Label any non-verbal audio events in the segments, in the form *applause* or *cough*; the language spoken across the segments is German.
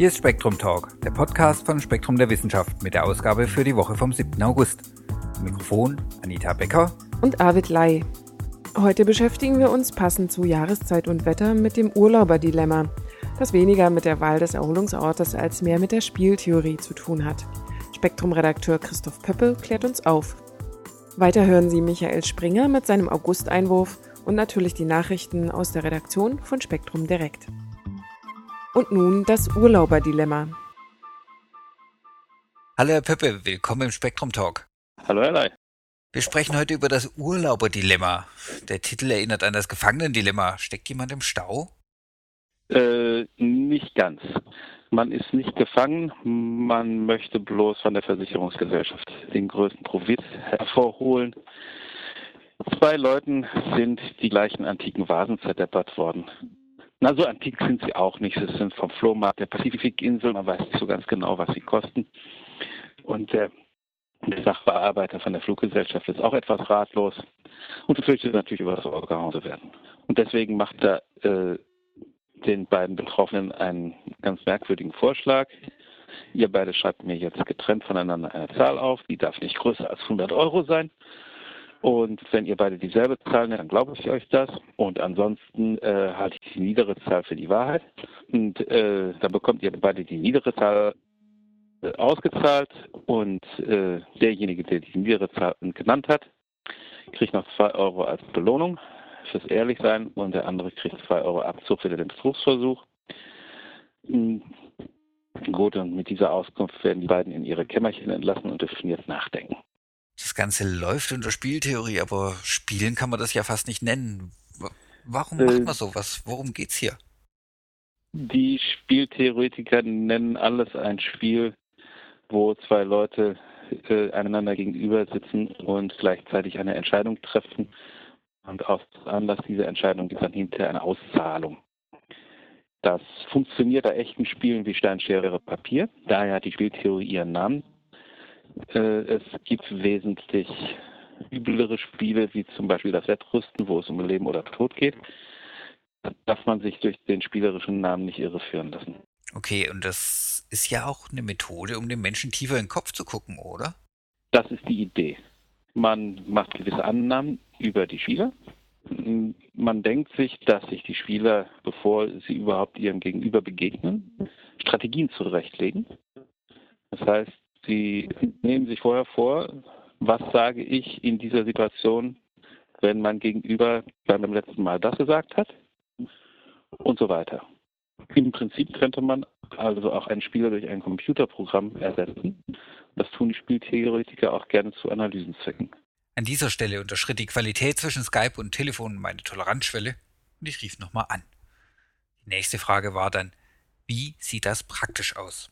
Hier ist Spektrum Talk, der Podcast von Spektrum der Wissenschaft mit der Ausgabe für die Woche vom 7. August. Mikrofon Anita Becker und Arvid Lai. Heute beschäftigen wir uns passend zu Jahreszeit und Wetter mit dem Urlauberdilemma, das weniger mit der Wahl des Erholungsortes als mehr mit der Spieltheorie zu tun hat. Spektrum-Redakteur Christoph Pöppel klärt uns auf. Weiter hören Sie Michael Springer mit seinem Augusteinwurf und natürlich die Nachrichten aus der Redaktion von Spektrum Direkt. Und nun das Urlauberdilemma. Hallo Herr Pöppe, willkommen im Spektrum Talk. Hallo Herr Lai. Wir sprechen heute über das Urlauberdilemma. Der Titel erinnert an das Gefangenendilemma. Steckt jemand im Stau? Äh, nicht ganz. Man ist nicht gefangen, man möchte bloß von der Versicherungsgesellschaft den größten Profit hervorholen. Zwei Leuten sind die gleichen antiken Vasen zerdeppert worden. Na, so antik sind sie auch nicht. Sie sind vom Flohmarkt der Pazifikinsel. Man weiß nicht so ganz genau, was sie kosten. Und der, Sachbearbeiter von der Fluggesellschaft ist auch etwas ratlos und befürchtet natürlich, über das Ohr gehauen zu werden. Und deswegen macht er äh, den beiden Betroffenen einen ganz merkwürdigen Vorschlag. Ihr beide schreibt mir jetzt getrennt voneinander eine Zahl auf, die darf nicht größer als 100 Euro sein. Und wenn ihr beide dieselbe Zahl nennt, dann glaube ich euch das. Und ansonsten äh, halte ich die niedere Zahl für die Wahrheit. Und äh, dann bekommt ihr beide die niedere Zahl äh, ausgezahlt. Und äh, derjenige, der die niedere Zahl genannt hat, kriegt noch 2 Euro als Belohnung fürs Ehrlichsein und der andere kriegt 2 Euro Abzug für den Betrugsversuch. Hm, gut, und mit dieser Auskunft werden die beiden in ihre Kämmerchen entlassen und dürfen jetzt nachdenken. Das Ganze läuft unter Spieltheorie, aber spielen kann man das ja fast nicht nennen. Warum äh, macht man sowas? Worum geht's hier? Die Spieltheoretiker nennen alles ein Spiel, wo zwei Leute äh, einander gegenüber sitzen und gleichzeitig eine Entscheidung treffen und aus Anlass dieser Entscheidung gibt dann hinterher eine Auszahlung. Das funktioniert bei echten Spielen wie Steinschere Papier. Daher hat die Spieltheorie ihren Namen. Äh, es gibt wesentlich üblere Spiele, wie zum Beispiel das Wettrüsten, wo es um Leben oder Tod geht. Da darf man sich durch den spielerischen Namen nicht irreführen lassen. Okay, und das ist ja auch eine Methode, um den Menschen tiefer in den Kopf zu gucken, oder? Das ist die Idee. Man macht gewisse Annahmen über die Spieler. Man denkt sich, dass sich die Spieler, bevor sie überhaupt ihrem Gegenüber begegnen, Strategien zurechtlegen. Das heißt, sie nehmen sich vorher vor, was sage ich in dieser Situation, wenn mein Gegenüber beim letzten Mal das gesagt hat und so weiter. Im Prinzip könnte man also auch einen Spieler durch ein Computerprogramm ersetzen. Das tun die Spieltheoretiker auch gerne zu Analysenzwecken. An dieser Stelle unterschritt die Qualität zwischen Skype und Telefon meine Toleranzschwelle und ich rief nochmal an. Die nächste Frage war dann, wie sieht das praktisch aus?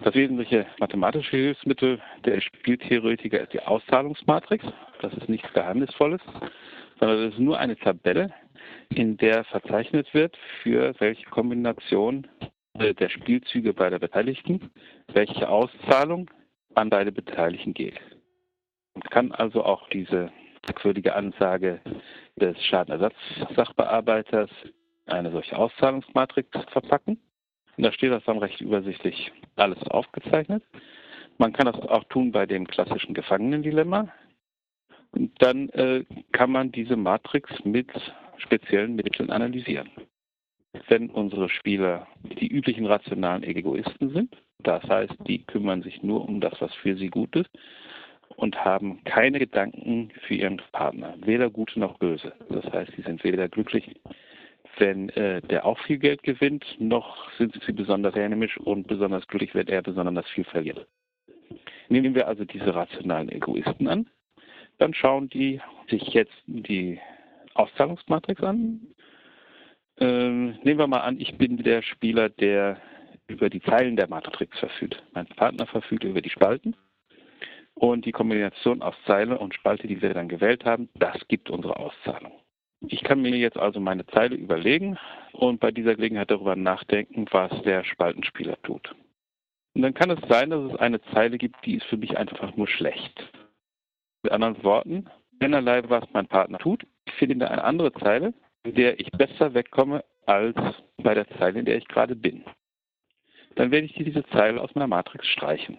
Das wesentliche mathematische Hilfsmittel der Spieltheoretiker ist die Auszahlungsmatrix. Das ist nichts Geheimnisvolles, sondern das ist nur eine Tabelle, in der verzeichnet wird, für welche Kombination der Spielzüge beider Beteiligten welche Auszahlung an beide Beteiligten geht. Man kann also auch diese merkwürdige Ansage des Schadenersatzsachbearbeiters eine solche Auszahlungsmatrix verpacken. Und da steht das dann recht übersichtlich alles aufgezeichnet. Man kann das auch tun bei dem klassischen Gefangenendilemma. Dann äh, kann man diese Matrix mit speziellen Mitteln analysieren. Wenn unsere Spieler die üblichen rationalen Egoisten sind, das heißt, die kümmern sich nur um das, was für sie gut ist, und haben keine Gedanken für ihren Partner, weder gute noch böse. Das heißt, sie sind weder glücklich, wenn äh, der auch viel Geld gewinnt, noch sind sie besonders hämisch und besonders glücklich, wenn er besonders viel verliert. Nehmen wir also diese rationalen Egoisten an, dann schauen die sich jetzt die Auszahlungsmatrix an. Ähm, nehmen wir mal an, ich bin der Spieler, der über die Zeilen der Matrix verfügt. Mein Partner verfügt über die Spalten. Und die Kombination aus Zeile und Spalte, die wir dann gewählt haben, das gibt unsere Auszahlung. Ich kann mir jetzt also meine Zeile überlegen und bei dieser Gelegenheit darüber nachdenken, was der Spaltenspieler tut. Und dann kann es sein, dass es eine Zeile gibt, die ist für mich einfach nur schlecht. Mit anderen Worten, keinerlei, was mein Partner tut, ich finde eine andere Zeile, in der ich besser wegkomme als bei der Zeile, in der ich gerade bin. dann werde ich diese Zeile aus meiner Matrix streichen.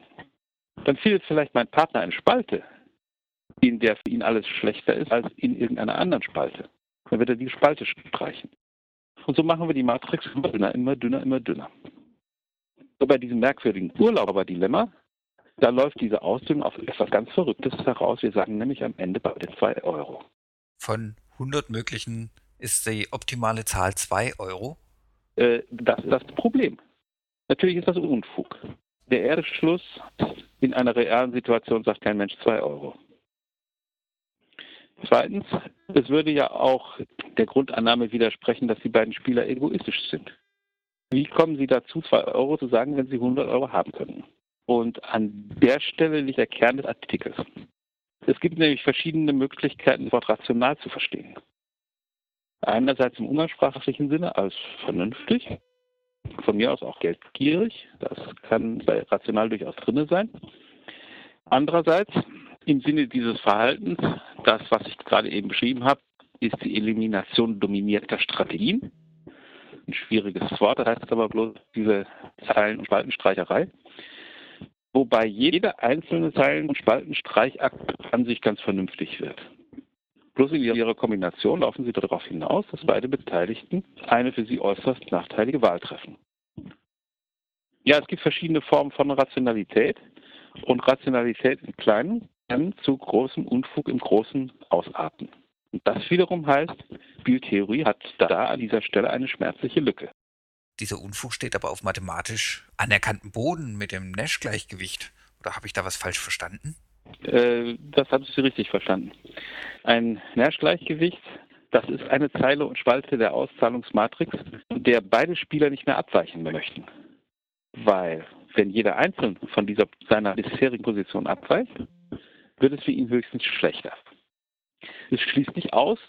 Dann findet vielleicht mein Partner eine Spalte, in der für ihn alles schlechter ist als in irgendeiner anderen Spalte. Dann wird er die Spalte streichen. Und so machen wir die Matrix immer dünner, immer dünner, immer dünner. So bei diesem merkwürdigen Urlauber-Dilemma, da läuft diese Ausdünnung auf etwas ganz Verrücktes heraus. Wir sagen nämlich am Ende beide 2 Euro. Von 100 möglichen ist die optimale Zahl 2 Euro? Äh, das ist das Problem. Natürlich ist das Unfug. Der Erdeschluss in einer realen Situation sagt kein Mensch 2 Euro. Zweitens, es würde ja auch der Grundannahme widersprechen, dass die beiden Spieler egoistisch sind. Wie kommen Sie dazu, 2 Euro zu sagen, wenn Sie 100 Euro haben können? Und an der Stelle liegt der Kern des Artikels. Es gibt nämlich verschiedene Möglichkeiten, das Wort rational zu verstehen. Einerseits im umgangssprachlichen Sinne als vernünftig, von mir aus auch geldgierig, das kann bei rational durchaus drin sein. Andererseits im Sinne dieses Verhaltens, das, was ich gerade eben beschrieben habe, ist die Elimination dominierter Strategien. Ein schwieriges Wort, das heißt aber bloß diese Zeilen- und Spaltenstreicherei. Wobei jeder einzelne Zeilen- und Spaltenstreichakt an sich ganz vernünftig wird. Bloß in ihrer Kombination laufen sie darauf hinaus, dass beide Beteiligten eine für sie äußerst nachteilige Wahl treffen. Ja, es gibt verschiedene Formen von Rationalität und Rationalität im Kleinen kann zu großem Unfug im Großen ausarten. Und das wiederum heißt, Spieltheorie hat da an dieser Stelle eine schmerzliche Lücke. Dieser Unfug steht aber auf mathematisch anerkanntem Boden mit dem Nash-Gleichgewicht. Oder habe ich da was falsch verstanden? Äh, das haben Sie richtig verstanden. Ein Nash-Gleichgewicht, das ist eine Zeile und Spalte der Auszahlungsmatrix, der beide Spieler nicht mehr abweichen möchten. Weil, wenn jeder einzeln von dieser, seiner bisherigen Position abweicht, wird es für ihn höchstens schlechter. Es schließt nicht aus,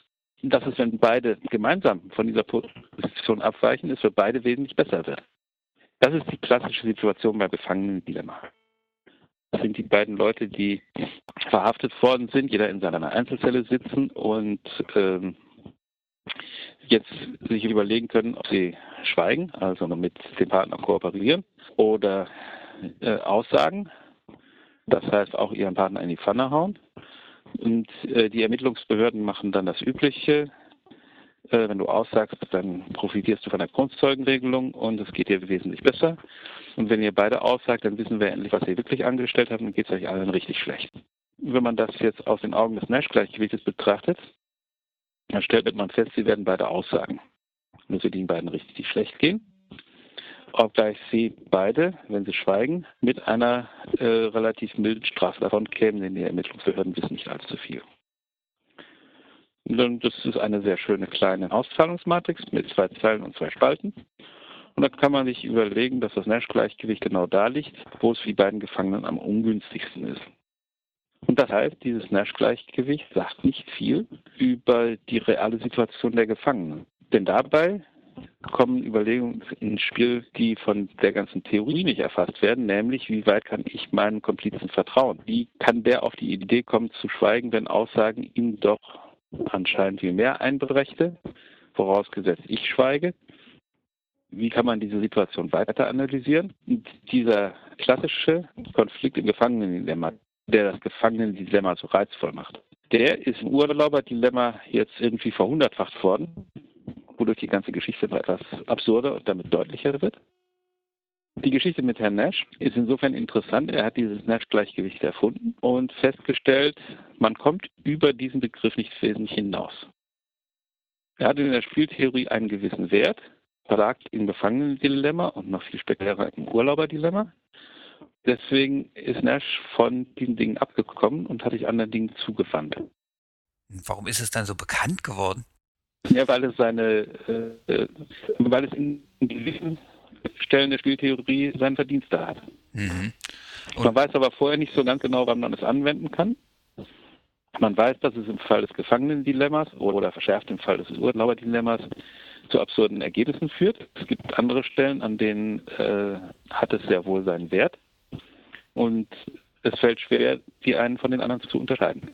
dass es, wenn beide gemeinsam von dieser Position abweichen, es für beide wesentlich besser wird. Das ist die klassische Situation bei Gefangenen-Dilemma. Das sind die beiden Leute, die verhaftet worden sind, jeder in seiner Einzelzelle sitzen und ähm, jetzt sich überlegen können, ob sie schweigen, also mit dem Partner kooperieren oder äh, aussagen, das heißt auch ihren Partner in die Pfanne hauen. Und äh, die Ermittlungsbehörden machen dann das Übliche. Äh, wenn du aussagst, dann profitierst du von der Grundzeugenregelung und es geht dir wesentlich besser. Und wenn ihr beide aussagt, dann wissen wir endlich, was ihr wirklich angestellt habt und geht es euch allen richtig schlecht. Wenn man das jetzt aus den Augen des Nash-Gleichgewichtes betrachtet, dann stellt man fest, sie werden beide aussagen. Nur für die beiden richtig schlecht gehen obgleich sie beide, wenn sie schweigen, mit einer äh, relativ milden Strafe davon kämen, denn die Ermittlungsbehörden wissen nicht allzu viel. Und das ist eine sehr schöne kleine Auszahlungsmatrix mit zwei Zeilen und zwei Spalten. Und da kann man sich überlegen, dass das Nash-Gleichgewicht genau da liegt, wo es für die beiden Gefangenen am ungünstigsten ist. Und das heißt, dieses Nash-Gleichgewicht sagt nicht viel über die reale Situation der Gefangenen. Denn dabei kommen Überlegungen ins Spiel, die von der ganzen Theorie nicht erfasst werden, nämlich wie weit kann ich meinem Komplizen vertrauen? Wie kann der auf die Idee kommen zu schweigen, wenn Aussagen ihm doch anscheinend viel mehr einberechne, vorausgesetzt ich schweige? Wie kann man diese Situation weiter analysieren? Und dieser klassische Konflikt im Gefangenendilemma, der das Gefangenendilemma so reizvoll macht, der ist im Urlauberdilemma jetzt irgendwie verhundertfacht worden wodurch die ganze Geschichte etwas absurder und damit deutlicher wird. Die Geschichte mit Herrn Nash ist insofern interessant. Er hat dieses Nash-Gleichgewicht erfunden und festgestellt, man kommt über diesen Begriff nicht wesentlich hinaus. Er hat in der Spieltheorie einen gewissen Wert, versagt im Gefangenen-Dilemma und noch viel spezieller im Urlauber-Dilemma. Deswegen ist Nash von diesen Dingen abgekommen und hat sich anderen Dingen zugewandt. Warum ist es dann so bekannt geworden? Ja, weil es seine, äh, äh, weil es in gewissen Stellen der Spieltheorie seine Verdienste hat. Mhm. Man weiß aber vorher nicht so ganz genau, wann man es anwenden kann. Man weiß, dass es im Fall des Gefangenen-Dilemmas oder verschärft im Fall des Urlauber-Dilemmas zu absurden Ergebnissen führt. Es gibt andere Stellen, an denen äh, hat es sehr wohl seinen Wert. Und es fällt schwer, die einen von den anderen zu unterscheiden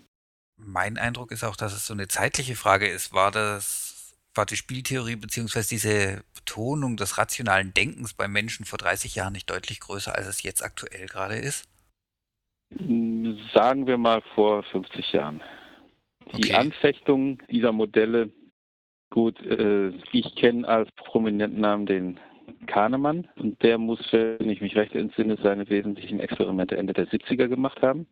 mein Eindruck ist auch, dass es so eine zeitliche Frage ist. War das War die Spieltheorie bzw. diese Betonung des rationalen Denkens beim Menschen vor 30 Jahren nicht deutlich größer, als es jetzt aktuell gerade ist? Sagen wir mal vor 50 Jahren. Die okay. Anfechtung dieser Modelle, gut, äh, ich kenne als prominenten Namen den Kahnemann und der muss, wenn ich mich recht entsinne, seine wesentlichen Experimente Ende der 70er gemacht haben.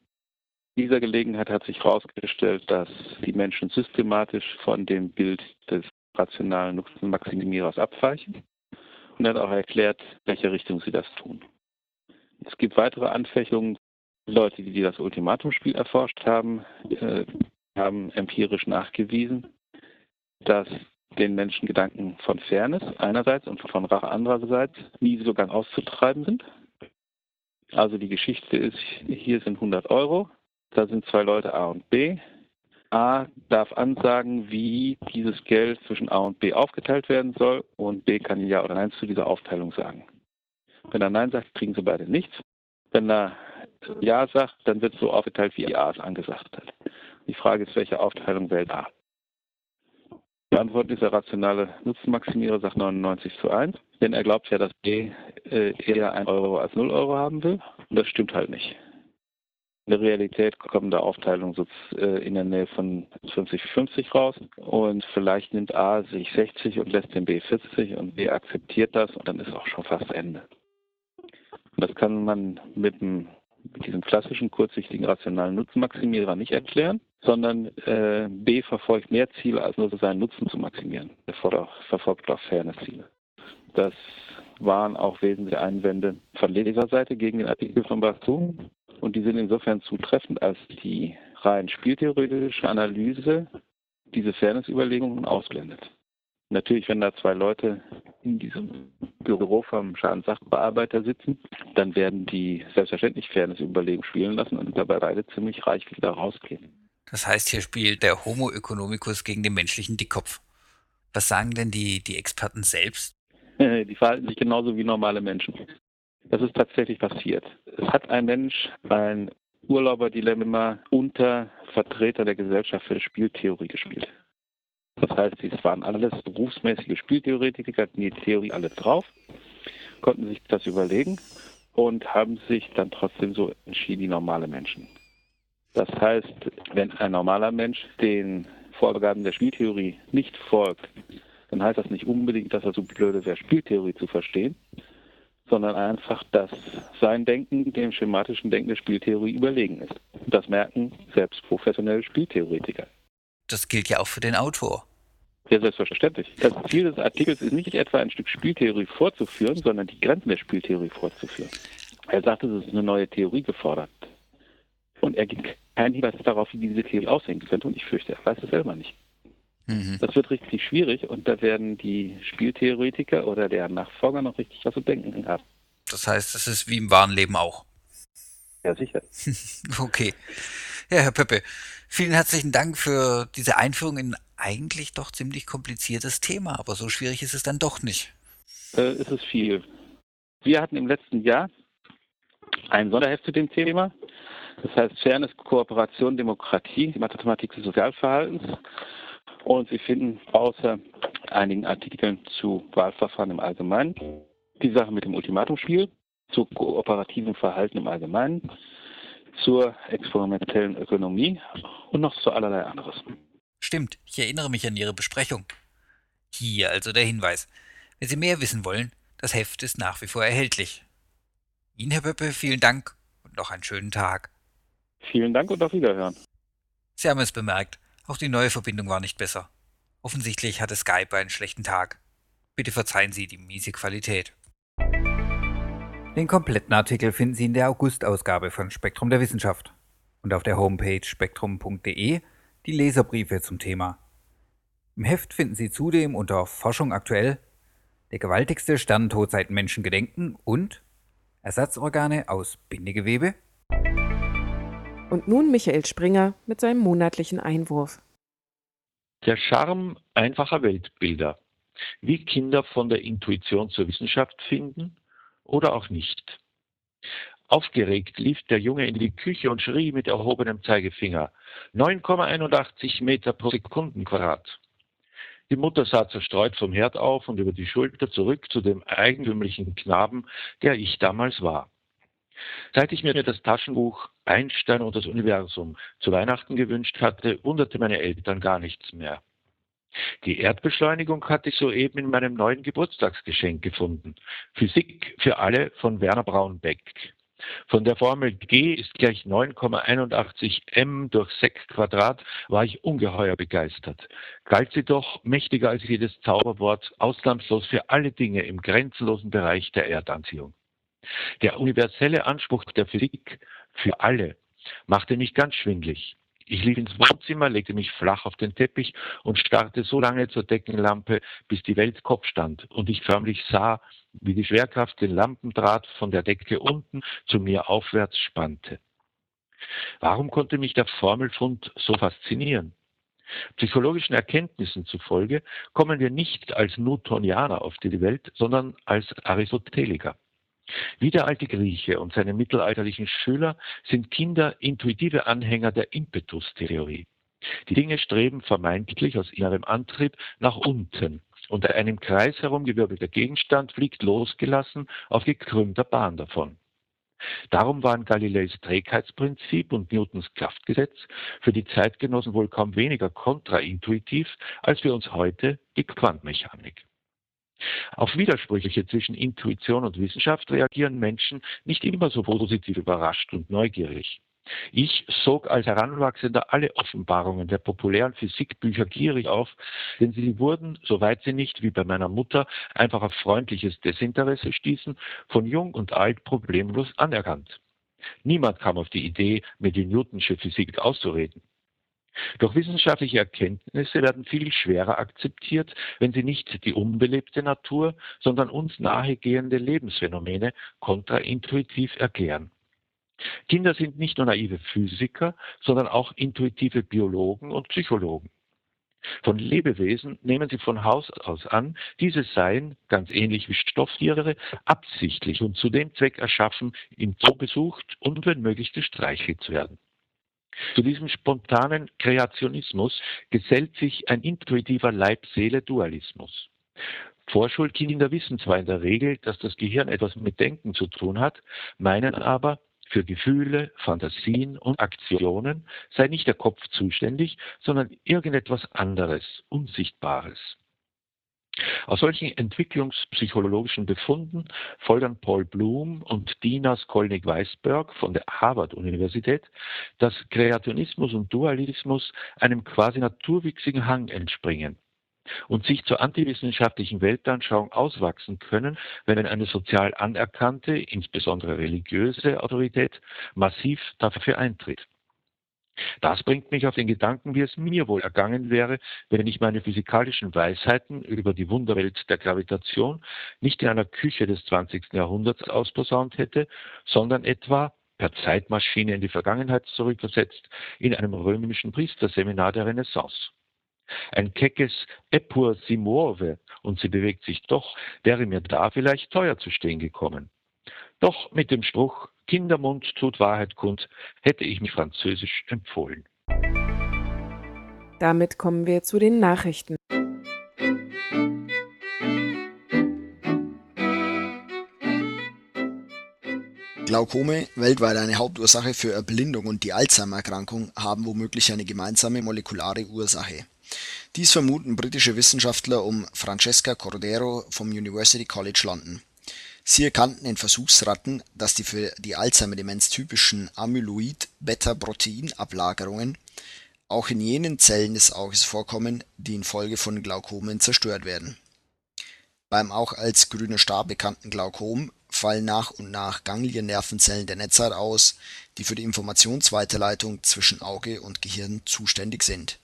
In dieser Gelegenheit hat sich herausgestellt, dass die Menschen systematisch von dem Bild des rationalen Nutzenmaximierers abweichen und hat auch erklärt, welche Richtung sie das tun. Es gibt weitere Anfechtungen. Leute, die das Ultimatumspiel erforscht haben, äh, haben empirisch nachgewiesen, dass den Menschen Gedanken von Fairness einerseits und von Rache andererseits nie so ganz auszutreiben sind. Also die Geschichte ist, hier sind 100 Euro, da sind zwei Leute A und B. A darf ansagen, wie dieses Geld zwischen A und B aufgeteilt werden soll und B kann Ja oder Nein zu dieser Aufteilung sagen. Wenn er Nein sagt, kriegen sie beide nichts. Wenn er Ja sagt, dann wird es so aufgeteilt, wie A es angesagt hat. Die Frage ist, welche Aufteilung wählt A? Die Antwort ist, der rationale Nutzenmaximierer sagt 99 zu 1, denn er glaubt ja, dass B äh, eher 1 Euro als 0 Euro haben will. Und das stimmt halt nicht. In der Realität kommen da Aufteilungen so äh, in der Nähe von 50-50 raus und vielleicht nimmt A sich 60 und lässt den B 40 und B akzeptiert das und dann ist auch schon fast Ende. Und das kann man mit, dem, mit diesem klassischen kurzsichtigen rationalen Nutzenmaximierer nicht erklären, sondern äh, B verfolgt mehr Ziele, als nur seinen Nutzen zu maximieren. Er verfolgt auch Fairness-Ziele. Das waren auch wesentliche Einwände von Leserseite gegen den Artikel von Baston. Und die sind insofern zutreffend, als die rein spieltheoretische Analyse diese Fairness-Überlegungen ausblendet. Natürlich, wenn da zwei Leute in diesem Büro vom Schadenssachbearbeiter sitzen, dann werden die selbstverständlich Fairness-Überlegungen spielen lassen und dabei beide ziemlich reich wieder rausgehen. Das heißt, hier spielt der Homo economicus gegen den menschlichen Dickkopf. Was sagen denn die, die Experten selbst? *laughs* Die verhalten sich genauso wie normale Menschen. Das ist tatsächlich passiert. Es hat ein Mensch ein Urlauberdilemma unter Vertreter der Gesellschaft für Spieltheorie gespielt. Das heißt, es waren alles berufsmäßige Spieltheoretiker, hatten die Theorie alle drauf, konnten sich das überlegen und haben sich dann trotzdem so entschieden, die normale Menschen. Das heißt, wenn ein normaler Mensch den Vorgaben der Spieltheorie nicht folgt, dann heißt das nicht unbedingt, dass er so blöde wäre, Spieltheorie zu verstehen, sondern einfach, dass sein Denken dem schematischen Denken der Spieltheorie überlegen ist. Das merken selbst professionelle Spieltheoretiker. Das gilt ja auch für den Autor. Ja, selbstverständlich. Das Ziel des Artikels ist nicht etwa ein Stück Spieltheorie vorzuführen, sondern die Grenzen der Spieltheorie vorzuführen. Er sagt, es ist eine neue Theorie gefordert. Und er gibt keinen Hinweis darauf, wie diese Theorie aussehen könnte. Und ich fürchte, er weiß es selber nicht. Mhm. Das wird richtig schwierig und da werden die Spieltheoretiker oder deren Nachfolger noch richtig was zu denken haben. Das heißt, es ist wie im wahren Leben auch. Ja, sicher. *laughs* okay. Ja, Herr Pöppe, vielen herzlichen Dank für diese Einführung in eigentlich doch ziemlich kompliziertes Thema, aber so schwierig ist es dann doch nicht. Äh, ist es viel. Wir hatten im letzten Jahr ein Sonderheft zu dem Thema. Das heißt Fairness, Kooperation, Demokratie, die Mathematik des Sozialverhaltens. Und Sie finden außer einigen Artikeln zu Wahlverfahren im Allgemeinen die Sache mit dem Ultimatumspiel, zu kooperativem Verhalten im Allgemeinen, zur experimentellen Ökonomie und noch zu allerlei anderes. Stimmt, ich erinnere mich an Ihre Besprechung. Hier also der Hinweis. Wenn Sie mehr wissen wollen, das Heft ist nach wie vor erhältlich. Ihnen, Herr Pöppe, vielen Dank und noch einen schönen Tag. Vielen Dank und auf Wiederhören. Sie haben es bemerkt. Auch die neue Verbindung war nicht besser. Offensichtlich hatte Skype einen schlechten Tag. Bitte verzeihen Sie die miese Qualität. Den kompletten Artikel finden Sie in der August-Ausgabe von Spektrum der Wissenschaft und auf der Homepage spektrum.de die Leserbriefe zum Thema. Im Heft finden Sie zudem unter Forschung aktuell der gewaltigste Sternentod seit Menschengedenken und Ersatzorgane aus Bindegewebe und nun Michael Springer mit seinem monatlichen Einwurf. Der Charme einfacher Weltbilder. Wie Kinder von der Intuition zur Wissenschaft finden oder auch nicht. Aufgeregt lief der Junge in die Küche und schrie mit erhobenem Zeigefinger 9,81 Meter pro Sekundenquadrat. Die Mutter sah zerstreut vom Herd auf und über die Schulter zurück zu dem eigentümlichen Knaben, der ich damals war. Seit ich mir das Taschenbuch Einstein und das Universum zu Weihnachten gewünscht hatte, wunderte meine Eltern gar nichts mehr. Die Erdbeschleunigung hatte ich soeben in meinem neuen Geburtstagsgeschenk gefunden. Physik für alle von Werner Braunbeck. Von der Formel G ist gleich 9,81 m durch Sec Quadrat war ich ungeheuer begeistert. Galt sie doch mächtiger als jedes Zauberwort, ausnahmslos für alle Dinge im grenzenlosen Bereich der Erdanziehung. Der universelle Anspruch der Physik für alle machte mich ganz schwindlig. Ich lief ins Wohnzimmer, legte mich flach auf den Teppich und starrte so lange zur Deckenlampe, bis die Welt Kopf stand und ich förmlich sah, wie die Schwerkraft den Lampendraht von der Decke unten zu mir aufwärts spannte. Warum konnte mich der Formelfund so faszinieren? Psychologischen Erkenntnissen zufolge kommen wir nicht als Newtonianer auf die Welt, sondern als Aristoteliker. Wie der alte Grieche und seine mittelalterlichen Schüler sind Kinder intuitive Anhänger der Impetus-Theorie. Die Dinge streben vermeintlich aus innerem Antrieb nach unten und ein im Kreis herumgewirbelter Gegenstand fliegt losgelassen auf gekrümmter Bahn davon. Darum waren Galileis Trägheitsprinzip und Newtons Kraftgesetz für die Zeitgenossen wohl kaum weniger kontraintuitiv als für uns heute die Quantenmechanik. Auf Widersprüche zwischen Intuition und Wissenschaft reagieren Menschen nicht immer so positiv überrascht und neugierig. Ich sog als Heranwachsender alle Offenbarungen der populären Physikbücher gierig auf, denn sie wurden, soweit sie nicht, wie bei meiner Mutter, einfach auf freundliches Desinteresse stießen, von jung und alt problemlos anerkannt. Niemand kam auf die Idee, mir die Newtonsche Physik auszureden. Doch wissenschaftliche Erkenntnisse werden viel schwerer akzeptiert, wenn sie nicht die unbelebte Natur, sondern uns nahegehende Lebensphänomene kontraintuitiv erklären. Kinder sind nicht nur naive Physiker, sondern auch intuitive Biologen und Psychologen. Von Lebewesen nehmen sie von Haus aus an, diese seien, ganz ähnlich wie Stofftiere, absichtlich und zu dem Zweck erschaffen, im Zoo besucht und wenn möglich gestreichelt zu werden. Zu diesem spontanen Kreationismus gesellt sich ein intuitiver Leib-Seele-Dualismus. Vorschulkinder wissen zwar in der Regel, dass das Gehirn etwas mit Denken zu tun hat, meinen aber, für Gefühle, Fantasien und Aktionen sei nicht der Kopf zuständig, sondern irgendetwas anderes, Unsichtbares. Aus solchen entwicklungspsychologischen Befunden folgern Paul Bloom und Dina Skolnick-Weisberg von der Harvard-Universität, dass Kreationismus und Dualismus einem quasi naturwüchsigen Hang entspringen und sich zur antiwissenschaftlichen Weltanschauung auswachsen können, wenn eine sozial anerkannte, insbesondere religiöse Autorität massiv dafür eintritt. Das bringt mich auf den Gedanken, wie es mir wohl ergangen wäre, wenn ich meine physikalischen Weisheiten über die Wunderwelt der Gravitation nicht in einer Küche des 20. Jahrhunderts ausposaunt hätte, sondern etwa per Zeitmaschine in die Vergangenheit zurückversetzt in einem römischen Priesterseminar der Renaissance. Ein keckes Eppur si muove und sie bewegt sich doch, wäre mir da vielleicht teuer zu stehen gekommen. Doch mit dem Spruch Kindermund tut Wahrheit kund hätte ich mich Französisch empfohlen. Damit kommen wir zu den Nachrichten. Glaukome, weltweit eine Hauptursache für Erblindung und die Alzheimer-Erkrankung, haben womöglich eine gemeinsame molekulare Ursache. Dies vermuten britische Wissenschaftler um Francesca Cordero vom University College London. Sie erkannten in Versuchsratten, dass die für die Alzheimer-Demenz typischen Amyloid-Beta-Protein-Ablagerungen auch in jenen Zellen des Auges vorkommen, die infolge von Glaukomen zerstört werden. Beim auch als grüner Star bekannten Glaukom fallen nach und nach Gangliennervenzellen der Netzhaut aus, die für die Informationsweiterleitung zwischen Auge und Gehirn zuständig sind.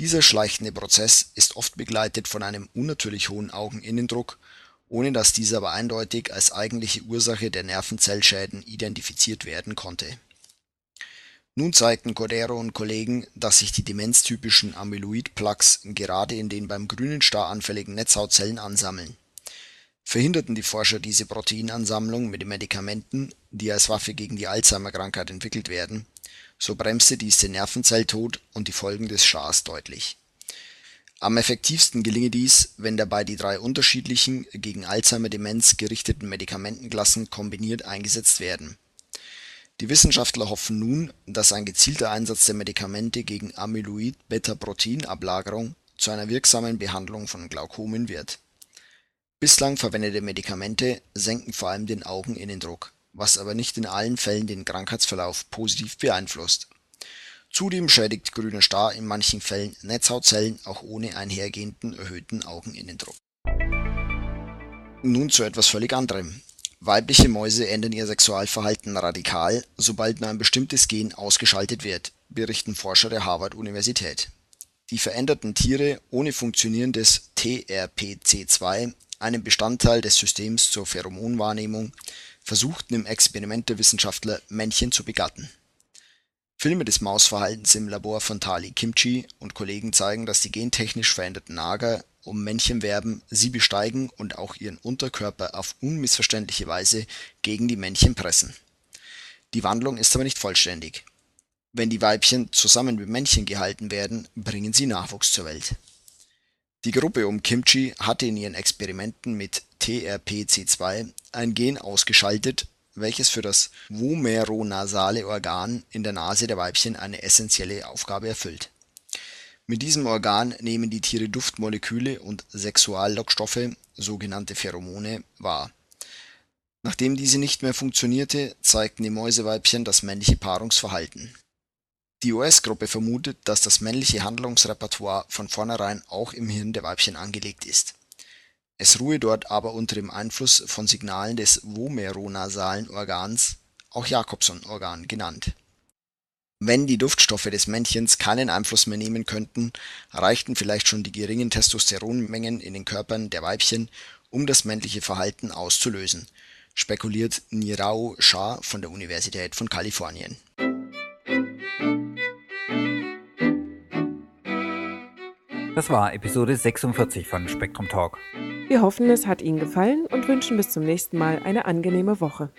Dieser schleichende Prozess ist oft begleitet von einem unnatürlich hohen Augeninnendruck ohne dass dieser aber eindeutig als eigentliche Ursache der Nervenzellschäden identifiziert werden konnte. Nun zeigten Cordero und Kollegen, dass sich die demenztypischen Amyloid-Plaques gerade in den beim grünen Star anfälligen Netzhautzellen ansammeln. Verhinderten die Forscher diese Proteinansammlung mit den Medikamenten, die als Waffe gegen die Alzheimer-Krankheit entwickelt werden, so bremste dies den Nervenzelltod und die Folgen des Stars deutlich Am effektivsten gelinge dies, wenn dabei die drei unterschiedlichen, gegen Alzheimer-Demenz gerichteten Medikamentenklassen kombiniert eingesetzt werden. Die Wissenschaftler hoffen nun, dass ein gezielter Einsatz der Medikamente gegen Amyloid-Beta-Protein-Ablagerung zu einer wirksamen Behandlung von Glaukomen wird. Bislang verwendete Medikamente senken vor allem den Augeninnendruck, was aber nicht in allen Fällen den Krankheitsverlauf positiv beeinflusst Zudem schädigt grüner Star in manchen Fällen Netzhautzellen auch ohne einhergehenden erhöhten Augeninnendruck. Nun zu etwas völlig anderem. Weibliche Mäuse ändern ihr Sexualverhalten radikal, sobald nur ein bestimmtes Gen ausgeschaltet wird, berichten Forscher der Harvard-Universität. Die veränderten Tiere ohne funktionierendes TRPC2, einem Bestandteil des Systems zur Pheromonwahrnehmung, versuchten im Experiment der Wissenschaftler Männchen zu begatten Filme des Mausverhaltens im Labor von Tali Kimchi und Kollegen zeigen, dass die gentechnisch veränderten Nager um Männchen werben, sie besteigen und auch ihren Unterkörper auf unmissverständliche Weise gegen die Männchen pressen. Die Wandlung ist aber nicht vollständig. Wenn die Weibchen zusammen mit Männchen gehalten werden, bringen sie Nachwuchs zur Welt. Die Gruppe um Kimchi hatte in ihren Experimenten mit TRPC2 ein Gen ausgeschaltet welches für das vomeronasale Organ in der Nase der Weibchen eine essentielle Aufgabe erfüllt. Mit diesem Organ nehmen die Tiere Duftmoleküle und Sexuallockstoffe, sogenannte Pheromone, wahr. Nachdem diese nicht mehr funktionierte, zeigten die Mäuseweibchen das männliche Paarungsverhalten. Die US-Gruppe vermutet, dass das männliche Handlungsrepertoire von vornherein auch im Hirn der Weibchen angelegt ist es ruhe dort aber unter dem Einfluss von Signalen des vomeronasalen Organs, auch Jacobson-Organ genannt. Wenn die Duftstoffe des Männchens keinen Einfluss mehr nehmen könnten, reichten vielleicht schon die geringen Testosteronmengen in den Körpern der Weibchen, um das männliche Verhalten auszulösen, spekuliert Nirao Shah von der Universität von Kalifornien. Das war Episode 46 von Spektrum Talk. Wir hoffen, es hat Ihnen gefallen und wünschen bis zum nächsten Mal eine angenehme Woche.